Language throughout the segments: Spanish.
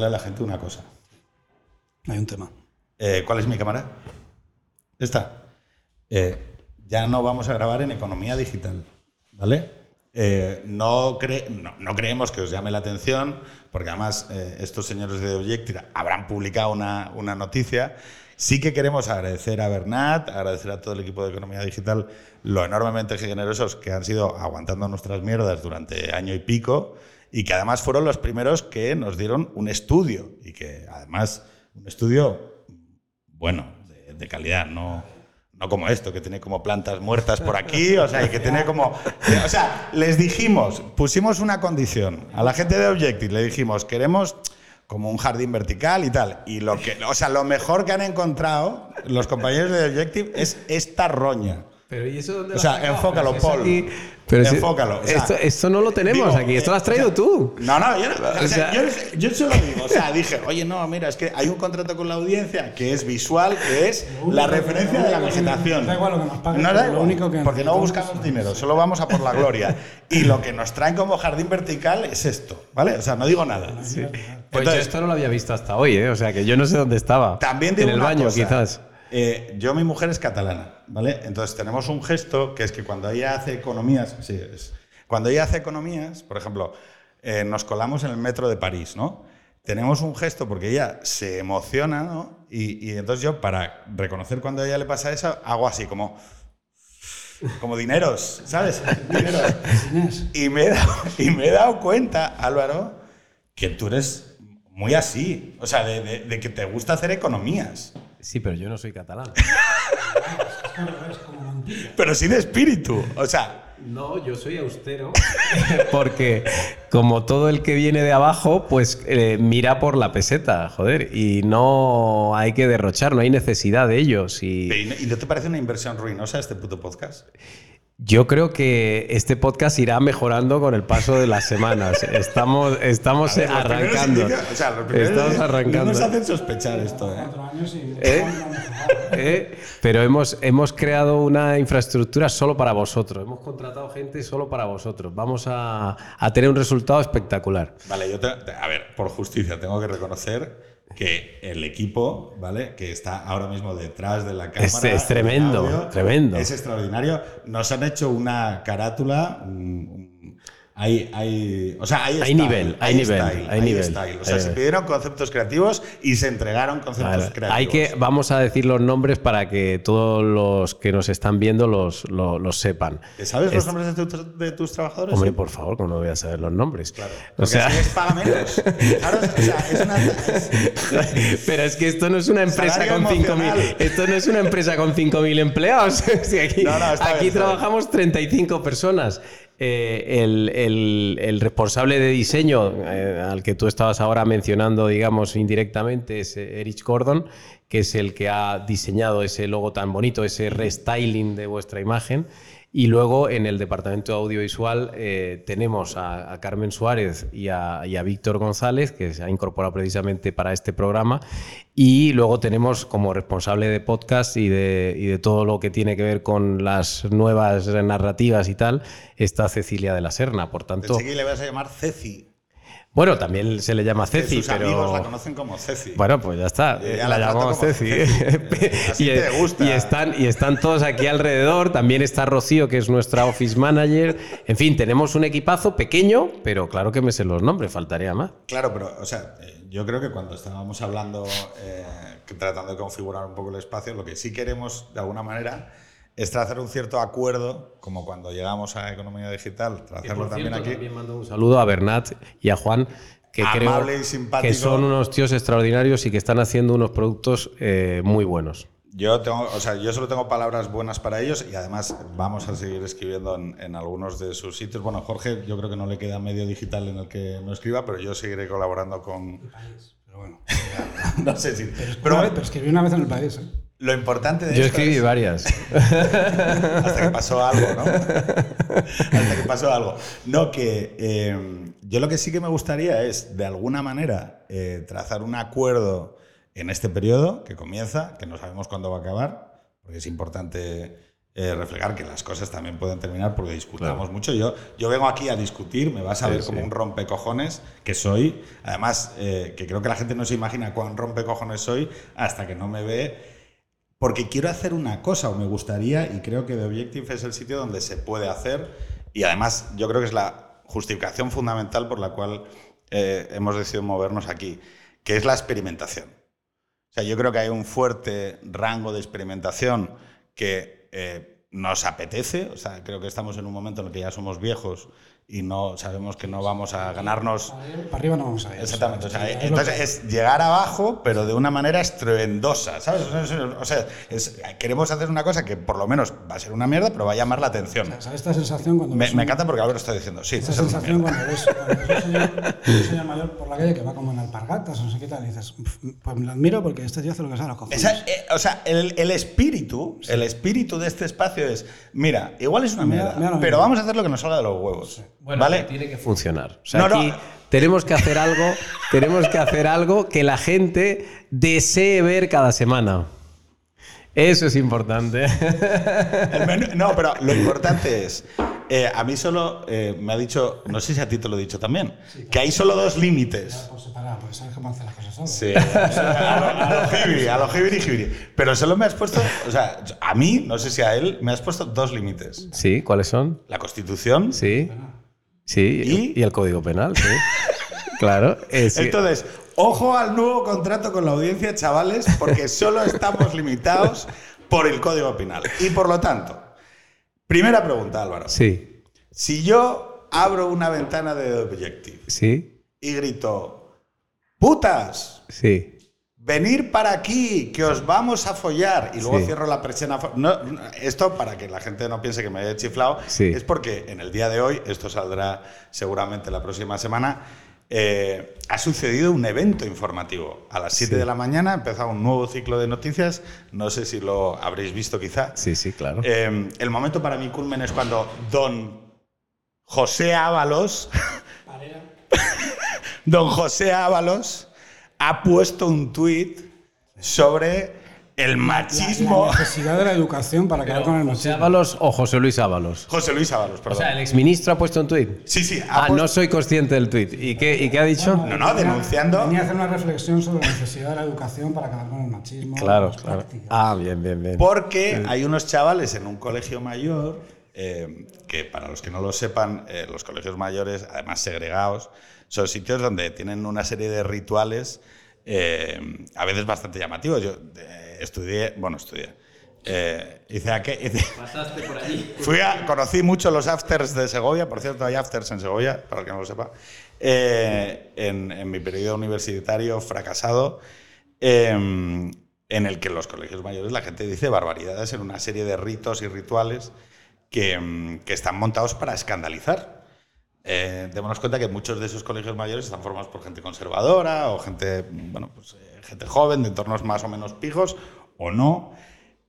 explicarle a la gente una cosa. Hay un tema. Eh, ¿Cuál es mi cámara? Esta. Eh, ya no vamos a grabar en economía digital, ¿vale? Eh, no, cre- no, no creemos que os llame la atención, porque además eh, estos señores de Objective habrán publicado una, una noticia. Sí que queremos agradecer a Bernat, agradecer a todo el equipo de economía digital lo enormemente generosos que han sido aguantando nuestras mierdas durante año y pico y que además fueron los primeros que nos dieron un estudio y que además un estudio bueno, de, calidad, no, no como esto, que tiene como plantas muertas por aquí, o sea, y que tiene como... O sea, les dijimos, pusimos una condición a la gente de Objective, le dijimos, queremos como un jardín vertical y tal. Y lo que, o sea, lo mejor que han encontrado los compañeros de Objective es esta roña. Pero ¿y eso dónde O sea, enfócalo, Paul. Pero si- enfócalo. o sea, esto, esto no lo tenemos digo, aquí, esto lo has traído o sea, tú. No, no, yo, no, o O sea, sea- yo, yo se lo digo. O sea, dije, oye, no, mira, es que hay un contrato con la audiencia que es visual, que es la referencia de la vegetación. Da igual lo que nos paguen, No da pero lo igual, único que porque no buscamos dinero, solo vamos a por la gloria. Y lo que nos traen como jardín vertical es esto, ¿vale? O sea, no digo nada. Pues yo Entonces, esto no lo había visto hasta hoy, ¿eh? O sea, que yo no sé dónde estaba. También digo En el baño, cosa. quizás. Eh, yo, mi mujer es catalana, ¿vale? Entonces tenemos un gesto que es que cuando ella hace economías, sí, es, cuando ella hace economías, por ejemplo, eh, nos colamos en el metro de París, ¿no? Tenemos un gesto porque ella se emociona, ¿no? Y, y entonces yo, para reconocer cuando a ella le pasa eso, hago así, como, como dineros, ¿sabes? Dineros. Y me, he dado, y me he dado cuenta, Álvaro, que tú eres muy así. O sea, de, de- de que te gusta hacer economías. Sí, pero yo no soy catalán. Pero sí de espíritu. O sea, No, yo soy austero. Porque como todo el que viene de abajo, pues eh, mira por la peseta, joder. Y no hay que derrochar, no hay necesidad de ellos. Y ¿y no- ¿y no te parece una inversión ruinosa este puto podcast? Yo creo que este podcast irá mejorando con el paso de las semanas. Estamos, estamos ver, arrancando. o sea, Estamos arrancando. No nos hacen sospechar esto, ¿eh? cuatro años y ¿Eh? ¿Eh? Pero hemos, hemos creado una infraestructura solo para vosotros. Hemos contratado gente solo para vosotros. Vamos a, a tener un resultado espectacular. Vale, yo te- a ver, por justicia tengo que reconocer que el equipo, ¿vale? Que está ahora mismo detrás de la cámara. Es- es tremendo, audio, tremendo. Es extraordinario. Nos han hecho una carátula. un- hay, hay, o sea, hay, Hay style, nivel, hay nivel, style, hay nivel. style. O sea, Eh. se pidieron conceptos creativos y se entregaron conceptos creativos. Hay que, vamos a decir los nombres para que todos los que nos están viendo los, lo- los sepan. ¿Te ¿Sabes los Es- nombres de, tu- de tus trabajadores? Hombre, por favor, ¿cómo no voy a saber los nombres? Claro. O sea, así les paga menos. Claro, o sea, es una. es- pero es que esto no es una empresa con 5.000 emocional. esto no es una empresa con 5.000 empleados. Si aquí No, no, bien, aquí está trabajamos 35 personas. Eh, el, responsable de diseño eh, al que tú estabas ahora mencionando, digamos, indirectamente, es eh, Erich Gordon, que es el que ha diseñado ese logo tan bonito, ese restyling de vuestra imagen. Y luego en el departamento audiovisual eh, tenemos a, Carmen Suárez y a, Víctor González, que se ha incorporado precisamente para este programa. Y luego tenemos como responsable de podcast y de, y de todo lo que tiene que ver con las nuevas narrativas y tal, está Cecilia de la Serna. Por tanto, Pensé que le vas a llamar Ceci. Bueno, también se le llama Ceci, sus amigos la pero... conocen como Ceci. Bueno, pues ya está. Ya la, llamamos Ceci. Ceci. Así y, te gusta. y están, y están todos aquí alrededor. También está Rocío, que es nuestra office manager. En fin, tenemos un equipazo pequeño, pero claro que me sé los nombres, faltaría más. Claro, pero, o sea, eh, yo creo que cuando estábamos hablando, eh, tratando de configurar un poco el espacio, lo que sí queremos, de alguna manera, es trazar un cierto acuerdo, como cuando llegamos a Economía Digital, trazarlo también aquí. También mando un saludo a Bernat y a Juan, que Amable creo y simpático. que son unos tíos extraordinarios y que están haciendo unos productos eh, muy buenos. Yo, tengo, o sea, yo solo tengo palabras buenas para ellos y además vamos a seguir escribiendo en, en algunos de sus sitios. Bueno, Jorge, yo creo que no le queda medio digital en el que no escriba, pero yo seguiré colaborando con... Pero bueno. no sé si... Pero, Pero una vez, pero escribí una vez en el país. ¿eh? Lo importante de Yo esto escribí es- varias. hasta que pasó algo, ¿no? hasta que pasó algo. No, que eh, yo lo que sí que me gustaría es, de alguna manera, eh, trazar un acuerdo en este periodo que comienza, que no sabemos cuándo va a acabar, porque es importante eh, reflejar que las cosas también pueden terminar porque discutamos mucho. Yo, yo vengo aquí a discutir, me vas a Sí, ver sí. como un rompecojones que soy. Además, que creo que la gente no se imagina cuán rompecojones soy hasta que no me ve. Porque quiero hacer una cosa o me gustaría, y creo que The Objective es el sitio donde se puede hacer. Y además, yo creo que es la justificación fundamental por la cual eh, hemos decidido movernos aquí, que es la experimentación. O sea, yo creo que hay un fuerte rango de experimentación que eh, nos apetece. O sea, creo que estamos en un momento en el que ya somos viejos y no sabemos que no vamos a ganarnos. Para arriba no vamos a ir. Exactamente. O sea, Es lo entonces es llegar abajo, pero de una manera estruendosa, ¿sabes? O sea, O sea, es- queremos hacer una cosa que por lo menos va a ser una mierda, pero va a llamar la atención. ¿Sabes esta sensación cuando Me, me encanta porque ahora lo estoy diciendo. Sí, Esa es una sensación cuando ves, un, señor, señor mayor por la calle que va como en alpargatas o no sé qué tal, y dices, "Uf, pues me lo admiro porque este tío hace lo que sabe a los cojones. Esa- eh, o sea, el, el espíritu, el espíritu de este espacio es, mira, igual es una mierda, mira lo pero vamos a hacer lo que nos salga de los huevos. Bueno, ¿Vale? tiene que funcionar. O sea, No, no. aquí tenemos que hacer algo, tenemos que hacer algo que la gente desee ver cada semana. Eso es importante. El menú- no, pero lo importante es, eh, a mí solo eh, me ha dicho, no sé si a ti te lo he dicho también, que hay solo dos límites. Por separado, porque sabes cómo hacer las cosas solo. Sí, a lo- jibiri, a lo jibiri, jibiri. Pero solo me has puesto, o sea, a mí, no sé si a él, me has puesto dos límites. Sí, ¿cuáles son? La Constitución. Sí. Sí, ¿Y? y, el Código Penal, sí. claro. es Entonces, ojo al nuevo contrato con la audiencia, chavales, porque solo estamos limitados por el Código Penal. Y por lo tanto, primera pregunta, Álvaro. sí, Si yo abro una ventana de Objective sí, y grito, putas, sí. Venir para aquí, que os vamos a follar, y luego Sí. cierro la persiana. fo- No, no, esto, para que la gente no piense que me haya chiflado, Sí. es porque en el día de hoy, esto saldrá seguramente la próxima semana, eh, ha sucedido un evento informativo. A las 7 Sí. de la mañana ha empezado un nuevo ciclo de noticias, no sé si lo habréis visto quizá. Sí, sí, claro. Eh, el momento para mi culmen es cuando don José Ábalos, don José Ábalos, ha puesto un tuit sobre el machismo. la necesidad de la educación para acabar con el ¿José machismo. Ábalos o José Luis Ábalos? José Luis Ábalos, O perdón. sea, el exministro ha puesto un tuit. sí, sí, ha Ah, puesto- no soy consciente del tuit. ¿Y qué, ¿Y qué ha dicho? No, no, denunciando- Venía a hacer una reflexión sobre la necesidad de la educación para acabar con el machismo. Claro, claro. prácticas. Ah, bien, bien, bien. Porque hay unos chavales en un colegio mayor, eh, que para los que no lo sepan, eh, los colegios mayores, además segregados, son sitios donde tienen una serie de rituales, eh, a veces bastante llamativos. Yo eh, estudié, bueno, estudié. eh, hice Pasaste por allí. Fui a, conocí mucho los afters de Segovia, por cierto, hay afters en Segovia, para el que no lo sepa, en, en mi periodo universitario fracasado, en el que en los colegios mayores la gente dice barbaridades en una serie de ritos y rituales que, que están montados para escandalizar. Eh, démonos cuenta que muchos de esos colegios mayores están formados por gente conservadora o gente, bueno, pues, eh, gente joven de entornos más o menos pijos o no,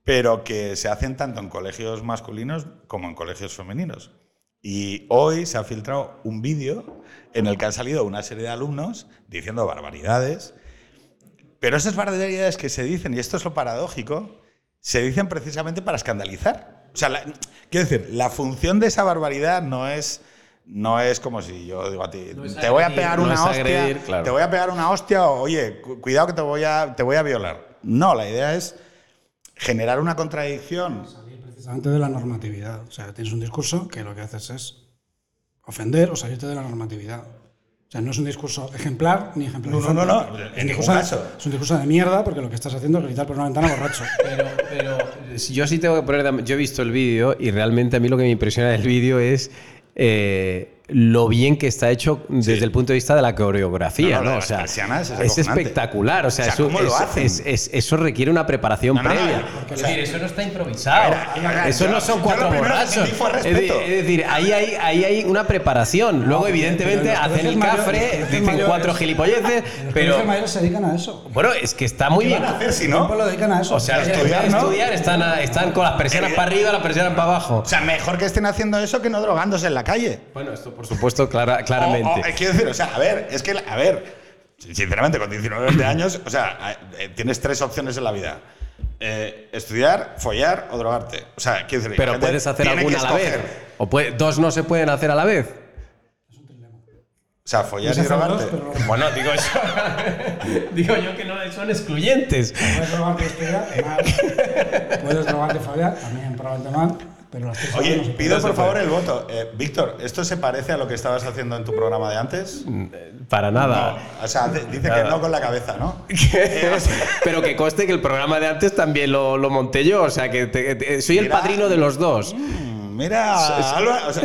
pero que se hacen tanto en colegios masculinos como en colegios femeninos. Y hoy se ha filtrado un vídeo en el que han salido una serie de alumnos diciendo barbaridades, pero esas barbaridades que se dicen, y esto es lo paradójico, se dicen precisamente para escandalizar. O sea, quiero decir, la función de esa barbaridad no es, no es como si yo digo a ti, No te voy a pegar no una hostia, agredir, claro. te voy a pegar una hostia o oye, cu- cuidado que te voy a, te voy a violar. No, la idea es generar una contradicción. Salir precisamente de la normatividad. O sea, tienes un discurso que lo que haces es ofender o salirte de la normatividad. O sea, no es un discurso ejemplar ni ejemplar. No, no, no, no, en Es un ningún discurso, caso. es un discurso de mierda porque lo que estás haciendo es gritar por una ventana borracho. Pero, pero yo sí tengo que poner. de- Yo he visto el vídeo y realmente a mí lo que me impresiona del vídeo es eh, lo bien que está hecho desde Sí. el punto de vista de la coreografía, No, no, ¿no? lo de O las sea, persianas es espectacular. O sea, O sea, eso, ¿cómo lo es- hacen? es- es- eso requiere una preparación No, no, no, previa. porque, es o sea, decir, eso no está improvisado. Mira, mira, eso yo- no son cuatro borrachos. Es decir, respeto. es decir, ahí hay, ahí hay una preparación. Luego, evidentemente, los hacen el los cafre, dicen mayores- cuatro gilipolleces, Los pero. colegios mayores se dedican a eso. Bueno, es que está muy ¿Qué bien. van a hacer si ¿Qué no? lo dedican a eso? O sea, Estudiar, están, están con las persianas Eh, para arriba, las persianas para abajo. O sea, mejor que estén haciendo eso que no drogándose en la calle. Bueno, esto por supuesto, clara- claramente. O- o, eh, quiero decir, o sea, a ver, es que, a ver, sinceramente, con 19 o 20 años, o sea, eh, tienes tres opciones en la vida. eh, estudiar, follar o drogarte. O sea, quiero decir, Pero puedes hacer alguna a la vez. O puede- dos no se pueden hacer a la vez. O sea, follar y drogarte. dos, pero Bueno, digo eso. digo yo que no son excluyentes. Puedes drogarte y estudiar, mal. Puedes drogarte y fallar, también probablemente mal. Pero las tres Oye, no pido por favor el voto. Eh, Víctor, ¿esto se parece a lo que estabas haciendo en tu programa de antes? Para nada. O sea, dice que no con la cabeza, ¿no? Pero que conste que el programa de antes también lo, lo monté yo. O sea, que te- te- soy el padrino de los dos. Mm, Mira, Alba, o sea,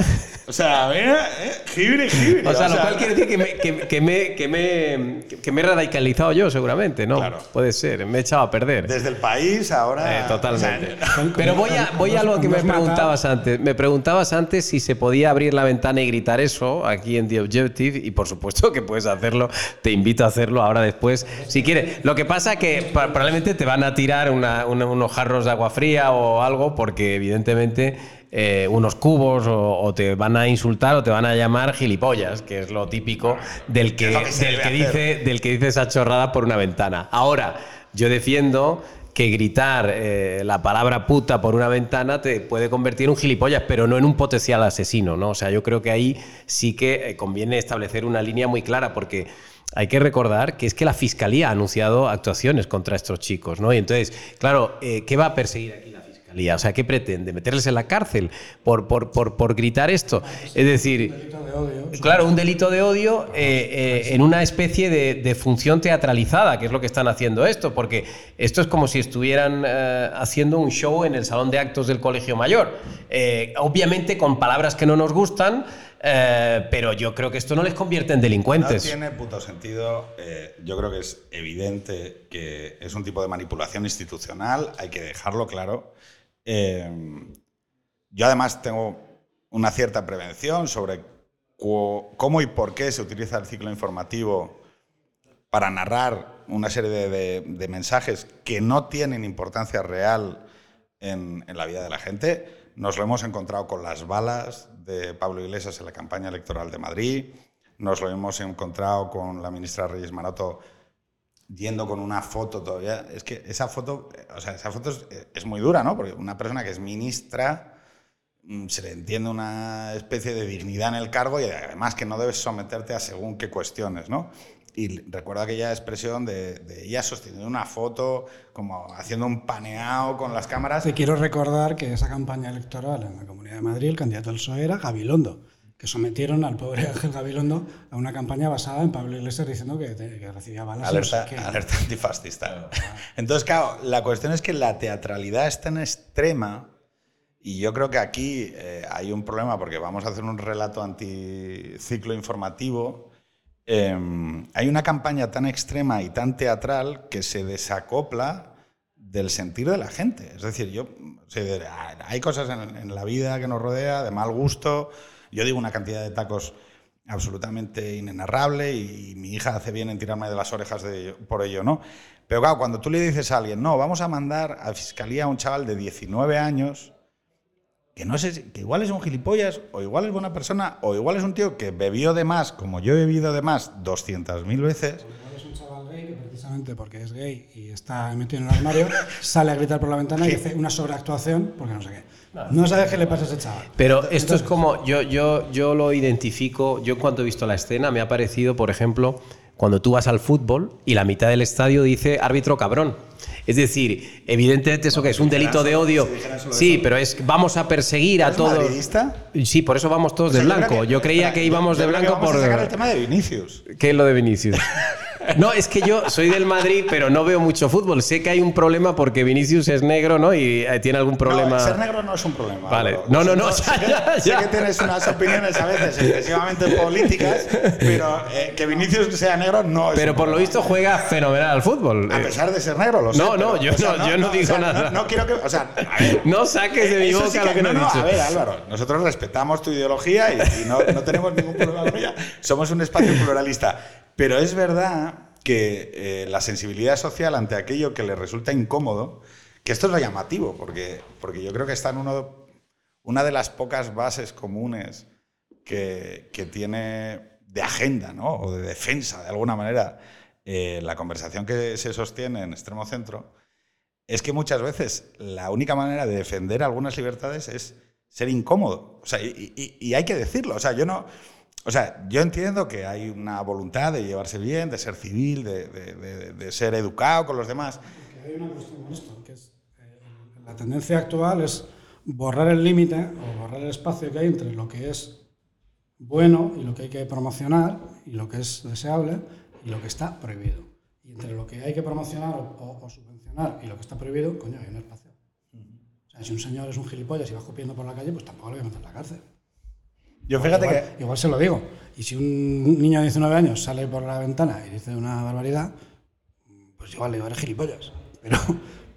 o sea, mira, eh, jibri, jibri, O sea, lo cual quiere decir que me, que, que me, que, me, que me he radicalizado yo, seguramente, ¿no? Claro. Puede ser, me he echado a perder. Desde el país ahora. Eh, totalmente. o sea, Pero voy a, voy a lo que me preguntabas antes. Me preguntabas antes si se podía abrir la ventana y gritar eso aquí en The Objective y por supuesto que puedes hacerlo. Te invito a hacerlo ahora después si quieres. Lo que pasa que pa- probablemente te van a tirar una- una- unos jarros de agua fría o algo porque evidentemente eh, unos cubos o, o te van a insultar o te van a llamar gilipollas, que es lo típico del que, del que dice del que dice esa chorrada por una ventana. Ahora, yo defiendo que gritar eh, la palabra puta por una ventana te puede convertir en un gilipollas, pero no en un potencial asesino, ¿no? O sea, yo creo que ahí sí que eh, conviene establecer una línea muy clara, porque hay que recordar que es que la Fiscalía ha anunciado actuaciones contra estos chicos, ¿no? Y entonces, claro, eh, ¿qué va a perseguir aquí la Fiscalía? O sea, ¿qué pretende? ¿Meterles en la cárcel por, por, por, por gritar esto? Es decir... delito de odio. Claro, un delito de odio eh, eh, en una especie de, de función teatralizada, que es lo que están haciendo esto, porque esto es como si estuvieran eh, haciendo un show en el salón de actos del colegio mayor. Eh, obviamente con palabras que no nos gustan, eh, pero yo creo que esto no les convierte en No delincuentes. tiene puto sentido. eh, yo creo que es evidente que es un tipo de manipulación institucional, hay que dejarlo claro. Eh, yo además tengo una cierta prevención sobre cómo y por qué se utiliza el ciclo informativo para narrar una serie de mensajes que no tienen importancia real en, en la vida de la gente. Nos lo hemos encontrado con las balas de Pablo Iglesias en la campaña electoral de Madrid. Nos lo hemos encontrado con la ministra Reyes Maroto yendo con una foto todavía. Es que esa foto, o sea, esa foto es, es muy dura, ¿no? Porque una persona que es ministra mm, se le entiende una especie de dignidad en el cargo y además que no debes someterte a según qué cuestiones, ¿no? Y recuerdo aquella expresión de, de ella sosteniendo una foto, como haciendo un paneado con las cámaras. Te quiero recordar que esa campaña electoral en la Comunidad de Madrid, el candidato del PSOE era Gabilondo, que sometieron al pobre Ángel Gabilondo a una campaña basada en Pablo Iglesias diciendo que, que recibía balas. y no sé Alerta, alerta antifascista. Entonces, claro, la cuestión es que la teatralidad es tan extrema y yo creo que aquí eh, hay un problema porque vamos a hacer un relato anticiclo informativo. Eh, hay una campaña tan extrema y tan teatral que se desacopla del sentir de la gente. Es decir, yo sea, hay cosas en, en la vida que nos rodea de mal gusto. Yo digo una cantidad de tacos absolutamente inenarrable y, mi hija hace bien en tirarme de las orejas de- por ello, ¿no? Pero claro, cuando tú le dices a alguien, no, vamos a mandar a fiscalía a un chaval de 19 años que no sé, si- que igual es un gilipollas, o igual es buena persona, o igual es un tío que bebió de más, como yo he bebido de más 200.000 veces, Igual es un chaval gay que precisamente porque es gay y está metido en el armario, sale a gritar por la ventana y hace una sobreactuación porque no sé qué. No sabes qué le pasa a ese chaval. Pero esto es como, yo, yo, yo lo identifico, yo en cuanto he visto la escena me ha parecido, por ejemplo, cuando tú vas al fútbol y la mitad del estadio dice árbitro cabrón. Es decir, evidentemente eso que es un delito de odio. Sí, pero es vamos a perseguir a ¿Eres todos. madridista? Sí, por eso vamos todos de blanco. yo creía que íbamos de blanco vamos por a sacar el tema de Vinicius. ¿Qué es lo de Vinicius? No, es que yo soy del Madrid, pero no veo mucho fútbol. Sé que hay un problema porque Vinicius es negro, ¿no? Y eh, tiene algún problema. No, ser negro no es un problema. Vale. No, no, no, Sé ya, que- ya, sé ya. que tienes unas opiniones a veces excesivamente políticas, pero eh, que Vinicius sea negro no es Pero un por lo visto juega fenomenal al fútbol. A pesar de ser negro, lo sé. No, no, yo o sea, no- yo no digo o sea, nada. No, quiero que. O sea, a ver, No saques de mi boca sí lo que no he no, dicho. A ver, Álvaro, nosotros respetamos tu ideología y, y no, no tenemos ningún problema con ella. Somos un espacio pluralista. Pero es verdad que eh, la sensibilidad social ante aquello que le resulta incómodo, que esto es lo llamativo, porque, porque yo creo que está en uno, una de las pocas bases comunes que, que tiene de agenda ¿no? o de defensa, de alguna manera, eh, la conversación que se sostiene en extremo centro, es que muchas veces la única manera de defender algunas libertades es ser incómodo. O sea, y, y- y hay que decirlo. O sea, yo no. O sea, yo entiendo que hay una voluntad de llevarse bien, de ser civil, de, de- de- de ser educado con los demás. Hay una cuestión con esto, que es eh, la tendencia actual es borrar el límite o borrar el espacio que hay entre lo que es bueno y lo que hay que promocionar y lo que es deseable y lo que está prohibido. Y entre lo que hay que promocionar o, o- o subvencionar y lo que está prohibido, coño, hay un espacio. O sea, si un señor es un gilipollas y va escupiendo por la calle, pues tampoco le voy a meter en la cárcel. Yo fíjate igual, que. igual se lo digo. Y si un niño de 19 años sale por la ventana y dice una barbaridad, pues igual le digo, eres gilipollas. Pero,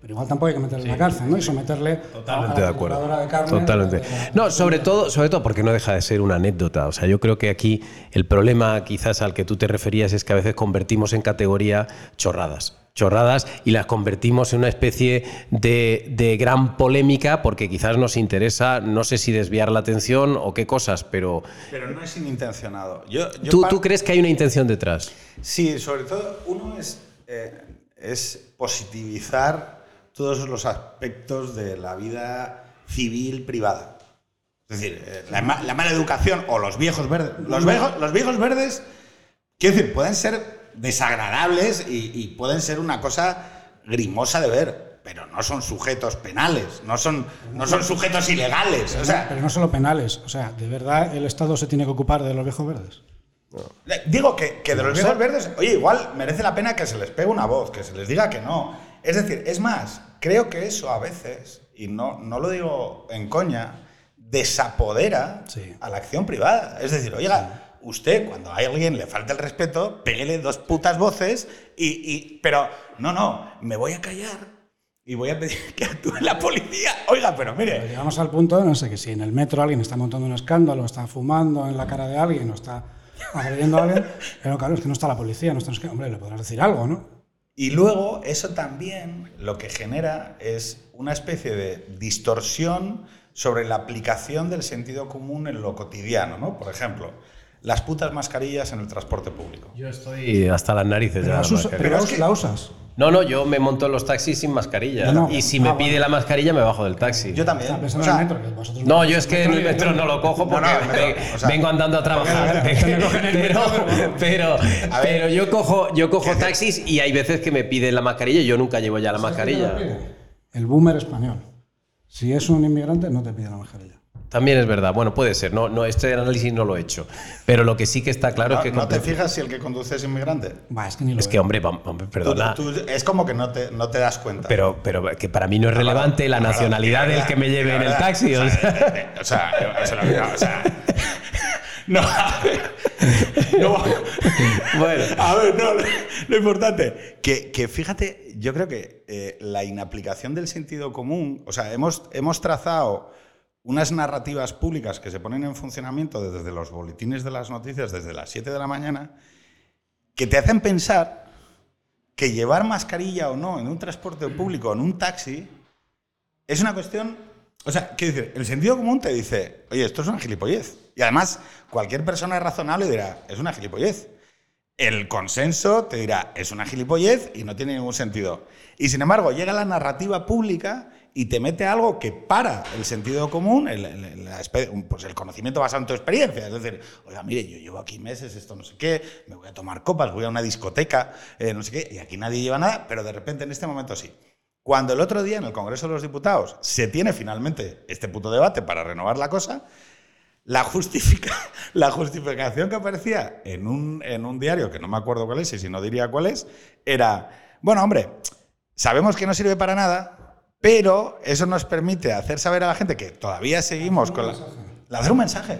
pero igual tampoco hay que meterle en la cárcel, ¿no? Y someterle Totalmente a de acuerdo. de carne, Totalmente. No, sobre todo, sobre todo porque no deja de ser una anécdota. O sea, yo creo que aquí el problema quizás al que tú te referías es que a veces convertimos en categoría chorradas. Chorradas y las convertimos en una especie de, de gran polémica porque quizás nos interesa, no sé si desviar la atención o qué cosas, pero Pero no es inintencionado. Yo, yo ¿tú, par- tú crees que hay una intención detrás? Sí, sobre todo, uno es, eh, es positivizar todos los aspectos de la vida civil privada. Es decir, eh, la, la mala educación o los viejos verdes. Los viejos, los viejos verdes, quiero decir, pueden ser desagradables y, y pueden ser una cosa grimosa de ver, pero no son sujetos penales, no son, no son sujetos ilegales. O sea, Pero no solo penales. O sea, ¿de verdad el Estado se tiene que ocupar de los viejos verdes? Digo que, que de los viejos verdes, oye, igual merece la pena que se les pegue una voz, que se les diga que no. Es decir, es más, creo que eso a veces, y no, no lo digo en coña, desapodera Sí. a la acción privada. Es decir, oiga, usted cuando a alguien le falta el respeto, pégale dos putas voces y, y- Pero no, no, me voy a callar y voy a pedir que actúe la policía. Oiga, pero Pero mire, llegamos al punto, no sé, que si en el metro alguien está montando un escándalo, está fumando en la cara de alguien o está agrediendo a alguien, pero claro, es que no está la policía, no está, hombre, le podrás decir algo, ¿no? Y luego eso también lo que genera es una especie de distorsión sobre la aplicación del sentido común en lo cotidiano, ¿no? Por ejemplo, las putas mascarillas en el transporte público. Yo estoy hasta las narices Pero, las mascarillas. pero es que- la usas. No, no, yo me monto en los taxis sin mascarilla. No. Y si Ah, me bueno. pide la mascarilla, me bajo del taxi. Yo también. Estaba pensando O sea, en el metro, que No, yo es que en el metro no lo cojo porque No, no, el metro, ve- o sea, vengo andando a trabajar. Pero yo cojo, yo cojo taxis y hay veces que me piden la mascarilla y yo nunca llevo ya la mascarilla. El boomer español. Si es un inmigrante, no te pide la mascarilla. También es verdad. Bueno, puede ser. No, no, este análisis no lo he hecho. Pero lo que sí que está claro no, es que. ¿no te fijas si el que conduce es inmigrante? Va, es que ni lo es veo. que, hombre, perdona. tú- es como que no te, no te das cuenta. Pero, pero que para mí no es relevante la nacionalidad de del que me lleve en el taxi. o sea. o sea, eso lo- no, o sea, no, a ver, no, Bueno. A ver, no, lo, lo importante, que, que fíjate, yo creo que eh, la inaplicación del sentido común, o sea, hemos, hemos trazado unas narrativas públicas que se ponen en funcionamiento desde los boletines de las noticias, desde las 7 de la mañana, que te hacen pensar que llevar mascarilla o no en un transporte público, en un taxi, es una cuestión. O sea, quiero decir, el sentido común te dice, oye, esto es una gilipollez. Y además, cualquier persona razonable dirá, es una gilipollez. El consenso te dirá, es una gilipollez y no tiene ningún sentido. Y sin embargo, llega la narrativa pública y te mete algo que para el sentido común, el, el- pues el conocimiento basado en tu experiencia. Es decir, oiga, mire, yo llevo aquí meses, esto no sé qué, me voy a tomar copas, voy a una discoteca, eh, no sé qué, y aquí nadie lleva nada, pero de repente en este momento sí. Cuando el otro día en el Congreso de los Diputados se tiene finalmente este puto debate para renovar la cosa, la, justifica, la justificación que aparecía en un, en un diario, que no me acuerdo cuál es, y si no diría cuál es, era, bueno, hombre, sabemos que no sirve para nada, pero eso nos permite hacer saber a la gente que todavía seguimos con la... Lanzar un mensaje.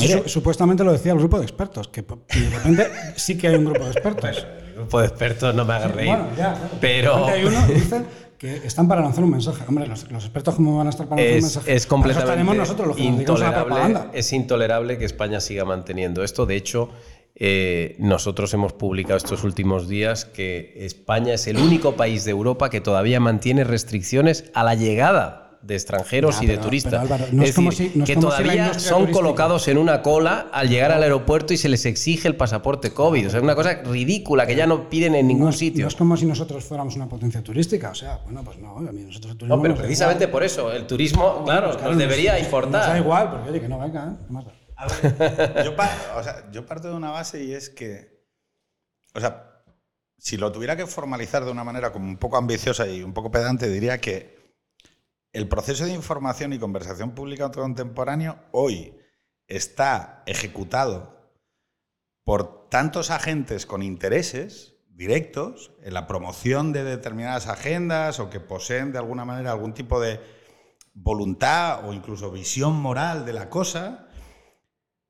Mire, supuestamente lo decía el grupo de expertos, que de repente sí que hay un grupo de expertos. El grupo de expertos no me haga reír. Bueno, ya, claro. pero hay uno que dice que están para lanzar un mensaje. Hombre, los, los expertos cómo van a estar para lanzar un mensaje. es completamente nosotros los que la intolerable, es intolerable que España siga manteniendo esto. De hecho, eh, nosotros hemos publicado estos últimos días que España es el único país de Europa que todavía mantiene restricciones a la llegada de extranjeros Ya, y de turistas. pero, Álvaro, no es como si- no es que como todavía son turística- colocados en una cola al llegar al aeropuerto y se les exige el pasaporte COVID. O sea, es una cosa ridícula que ya no piden en ningún no es, sitio. no es como si nosotros fuéramos una potencia turística. O sea, bueno, pues no, a mí nosotros el turismo No, pero nos precisamente por eso, el turismo, claro, Pues claro, nos debería Nos da importar. igual, porque oye, que no venga, ¿eh? ¿Qué más da? Yo parto de una base y es que, o sea, si lo tuviera que formalizar de una manera como un poco ambiciosa y un poco pedante, diría que el proceso de información y conversación pública contemporáneo hoy está ejecutado por tantos agentes con intereses directos en la promoción de determinadas agendas o que poseen de alguna manera algún tipo de voluntad o incluso visión moral de la cosa,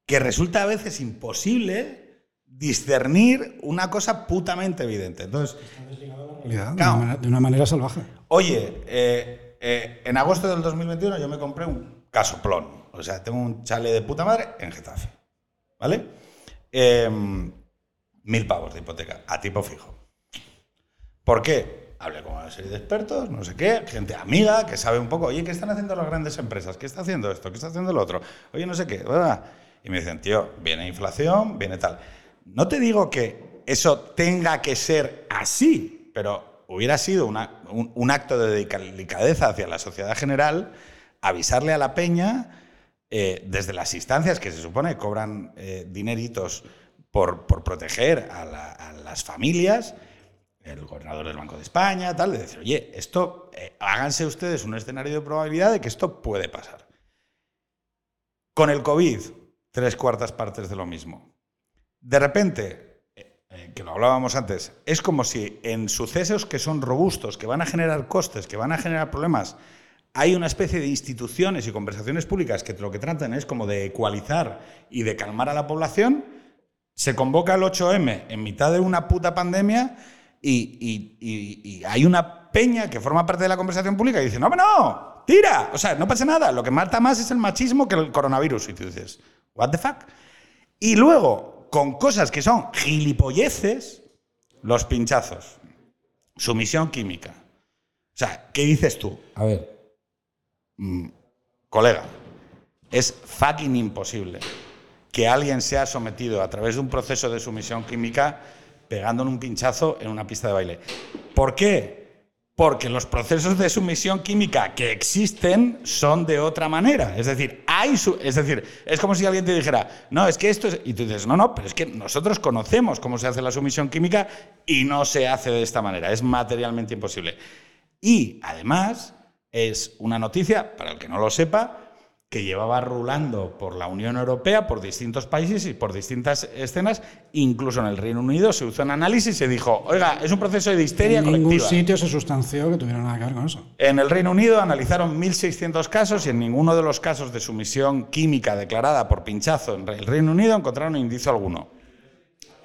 que resulta a veces imposible discernir una cosa putamente evidente. Entonces, realidad, de, Claro. una manera, de una manera salvaje. Oye, eh, eh, en agosto del 2021 yo me compré un casoplón. O sea, tengo un chale de puta madre en Getafe. ¿Vale? Eh, mil pavos de hipoteca a tipo fijo. ¿Por qué? Hablé con una serie de expertos, no sé qué, gente amiga que sabe un poco, oye, ¿qué están haciendo las grandes empresas? ¿Qué está haciendo esto? ¿Qué está haciendo lo otro? Oye, no sé qué. ¿verdad? Y me dicen, tío, viene inflación, viene tal. No te digo que eso tenga que ser así, pero hubiera sido una- un, acto de delicadeza hacia la sociedad general avisarle a la peña eh, desde las instancias que se supone cobran eh, dineritos por, por proteger a las familias, el gobernador del Banco de España, tal, de decir, oye, esto, eh, háganse ustedes un escenario de probabilidad de que esto puede pasar. Con el COVID, tres cuartas partes de lo mismo. De repente, eh, eh, que lo hablábamos antes, es como si en sucesos que son robustos, que van a generar costes, que van a generar problemas, hay una especie de instituciones y conversaciones públicas que lo que tratan es como de ecualizar y de calmar a la población, se convoca el 8M en mitad de una puta pandemia y, y- hay una peña que forma parte de la conversación pública y dice, no, no, tira, o sea, no pasa nada, lo que mata más es el machismo que el coronavirus. Y tú dices, what the fuck? Y luego, con cosas que son gilipolleces, los pinchazos, sumisión química. O sea, ¿qué dices tú? A ver, mm, colega, es fucking imposible que alguien sea sometido a través de un proceso de sumisión química pegándole un pinchazo en una pista de baile. ¿Por qué? Porque los procesos de sumisión química que existen son de otra manera. Es decir, es decir, es como si alguien te dijera, no, es que esto es. Y tú dices, no, no, pero es que nosotros conocemos cómo se hace la sumisión química y no se hace de esta manera. Es materialmente imposible. Y además es una noticia, para el que no lo sepa, que llevaba rulando por la Unión Europea, por distintos países y por distintas escenas, incluso en el Reino Unido se hizo un análisis y se dijo, oiga, es un proceso de histeria en ningún colectiva. sitio se sustanció que tuviera nada que ver con eso. En el Reino Unido analizaron 1.600 casos y en ninguno de los casos de sumisión química declarada por pinchazo en el Reino Unido encontraron indicio alguno.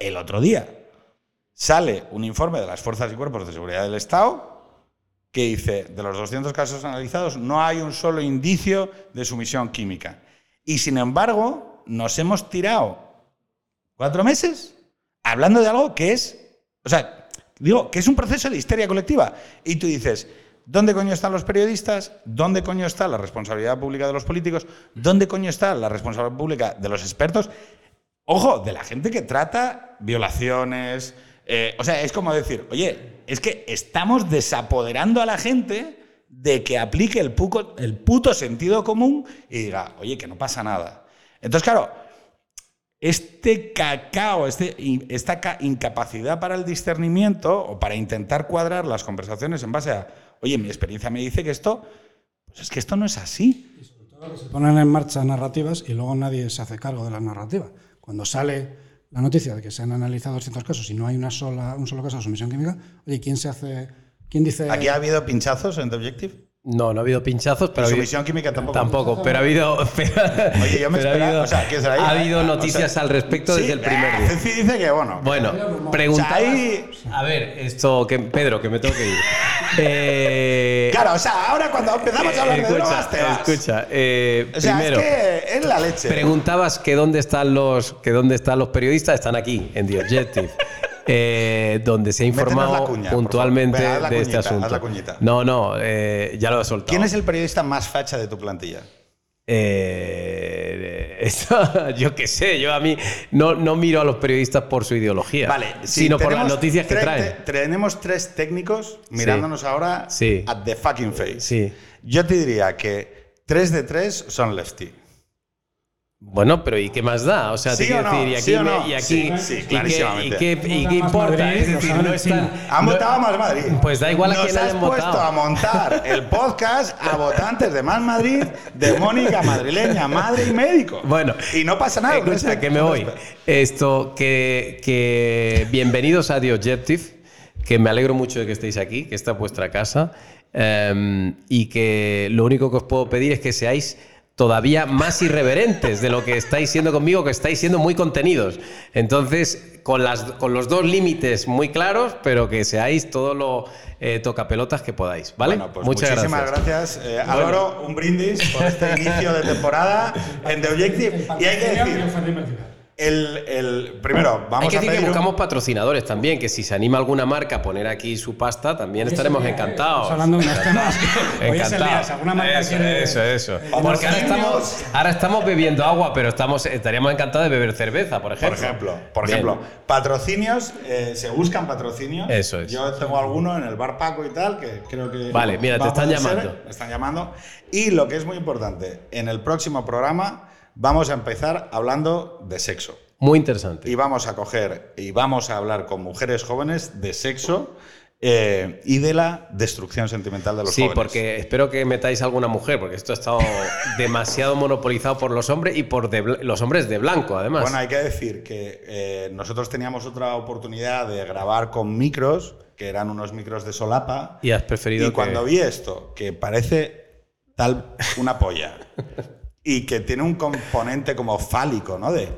El otro día sale un informe de las Fuerzas y Cuerpos de Seguridad del Estado que dice, de los 200 casos analizados, no hay un solo indicio de sumisión química. Y sin embargo, nos hemos tirado cuatro meses hablando de algo que es, o sea, digo, que es un proceso de histeria colectiva. Y tú dices, ¿dónde coño están los periodistas? ¿Dónde coño está la responsabilidad pública de los políticos? ¿Dónde coño está la responsabilidad pública de los expertos? Ojo, de la gente que trata violaciones. Eh, o sea, es como decir, oye, es que estamos desapoderando a la gente de que aplique el, puto sentido común y diga, oye, que no pasa nada. Entonces, claro, este cacao, este, esta ca- incapacidad para el discernimiento o para intentar cuadrar las conversaciones en base a, oye, mi experiencia me dice que esto, pues es que esto no es así. Se ponen en marcha narrativas y luego nadie se hace cargo de la narrativa. Cuando sale la noticia de que se han analizado 200 casos y no hay una sola, un solo caso de sumisión química, oye, ¿quién se hace? ¿Quién dice? Aquí ha habido pinchazos en The Objective. No, no ha habido pinchazos, pero Y ha habido- sumisión química tampoco. Tampoco, pero ha habido. pero- Oye, yo me ha esperaba- habido, o sea, ahí- ha habido o sea, noticias al respecto Sí, desde el primer eh, día. Ceci dice que, bueno. Bueno, preguntabas. ahí- A ver, esto que Pedro, que me tengo que ir. Eh, Claro, o sea, ahora cuando empezamos a hablar de escucha, drogas te vas. escucha. eh, O sea, primero, es que es la leche. preguntabas que dónde están los que dónde están los periodistas. Están aquí en The Objective. Eh, donde se ha informado cuña, puntualmente de este cuñita, haz asunto. la cuñita. No, no, eh, ya lo he soltado. ¿Quién es el periodista más facha de tu plantilla? Eh, yo qué sé, yo a mí no, no miro a los periodistas por su ideología, Vale, si sino por las noticias que traen. te- tenemos tres técnicos mirándonos ahora Sí. at the fucking face. Sí. Yo te diría que tres de tres son lefty. Bueno, pero ¿y qué más da? O sea, ¿Sí te quiero no? decir, y aquí, ¿Sí no? y aquí, Sí, sí, y qué- y qué, importa? Madrid, es lo decir, saben no en están. China. Han no- votado a Más Madrid. Pues da igual a Nos quién has hayan puesto votado. a montar el podcast a votantes de Más Madrid, de Mónica madrileña, madre y médico. Bueno, y no pasa nada. Escucha, Respect, que me voy. Esto, que, que bienvenidos a The Objective, que me alegro mucho de que estéis aquí, que esta es vuestra casa, em, y que lo único que os puedo pedir es que seáis todavía más irreverentes de lo que estáis siendo conmigo, que estáis siendo muy contenidos. Entonces, con, las, con los dos límites muy claros, pero que seáis todo lo eh, tocapelotas que podáis, ¿vale? Bueno, pues Muchas muchísimas gracias. gracias. Eh, Álvaro, un brindis por este inicio de temporada en The Objective. Y hay que decir, el, el, primero, vamos Hay que a decir que un- buscamos patrocinadores también, que si se anima alguna marca a poner aquí su pasta, también estaremos encantados. Estamos hablando de unos temas. Encantados. alguna marca eso, quiere- eso, eso. Porque ahora estamos, ahora estamos bebiendo agua, pero estamos, estaríamos encantados de beber cerveza, por Por ejemplo. ejemplo, por Bien. ejemplo, patrocinios, eh, se buscan patrocinios. Eso es. Yo tengo alguno en el bar Paco y tal, que creo que. Vale, mira, te están llamando. ser. Me están llamando. Y lo que es muy importante, en el próximo programa vamos a empezar hablando de sexo. Muy interesante. Y vamos a coger y vamos a hablar con mujeres jóvenes de sexo eh, y de la destrucción sentimental de los Sí, jóvenes. porque espero que metáis alguna mujer, porque esto ha estado demasiado monopolizado por los hombres y por los hombres de blanco, además. Bueno, hay que decir que eh, nosotros teníamos otra oportunidad de grabar con micros, que eran unos micros de solapa. y has preferido Y que- cuando vi esto, que parece tal una polla, y que tiene un componente como fálico, ¿no? De.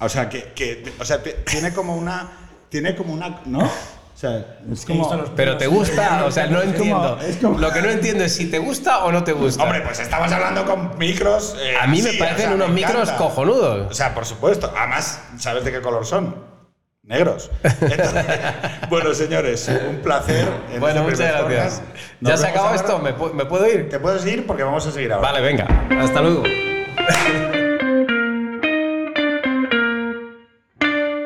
O sea, que. que- o sea, tiene como una. Tiene como una. ¿No? O sea, es como. Pero te gusta, o sea, no Es como- entiendo. es como- Lo que no entiendo es si te gusta o no te gusta. Hombre, pues estamos hablando con micros. eh, a mí me parecen o sea, unos me micros cojonudos. O sea, por supuesto. Además, ¿sabes de qué color son? Negros. Entonces, bueno, señores, un placer. en Bueno, este muchas gracias. ¿Ya se acabó esto? ¿Me, pu- me puedo ir? Te puedes ir porque vamos a seguir ahora. Vale, venga. Hasta luego.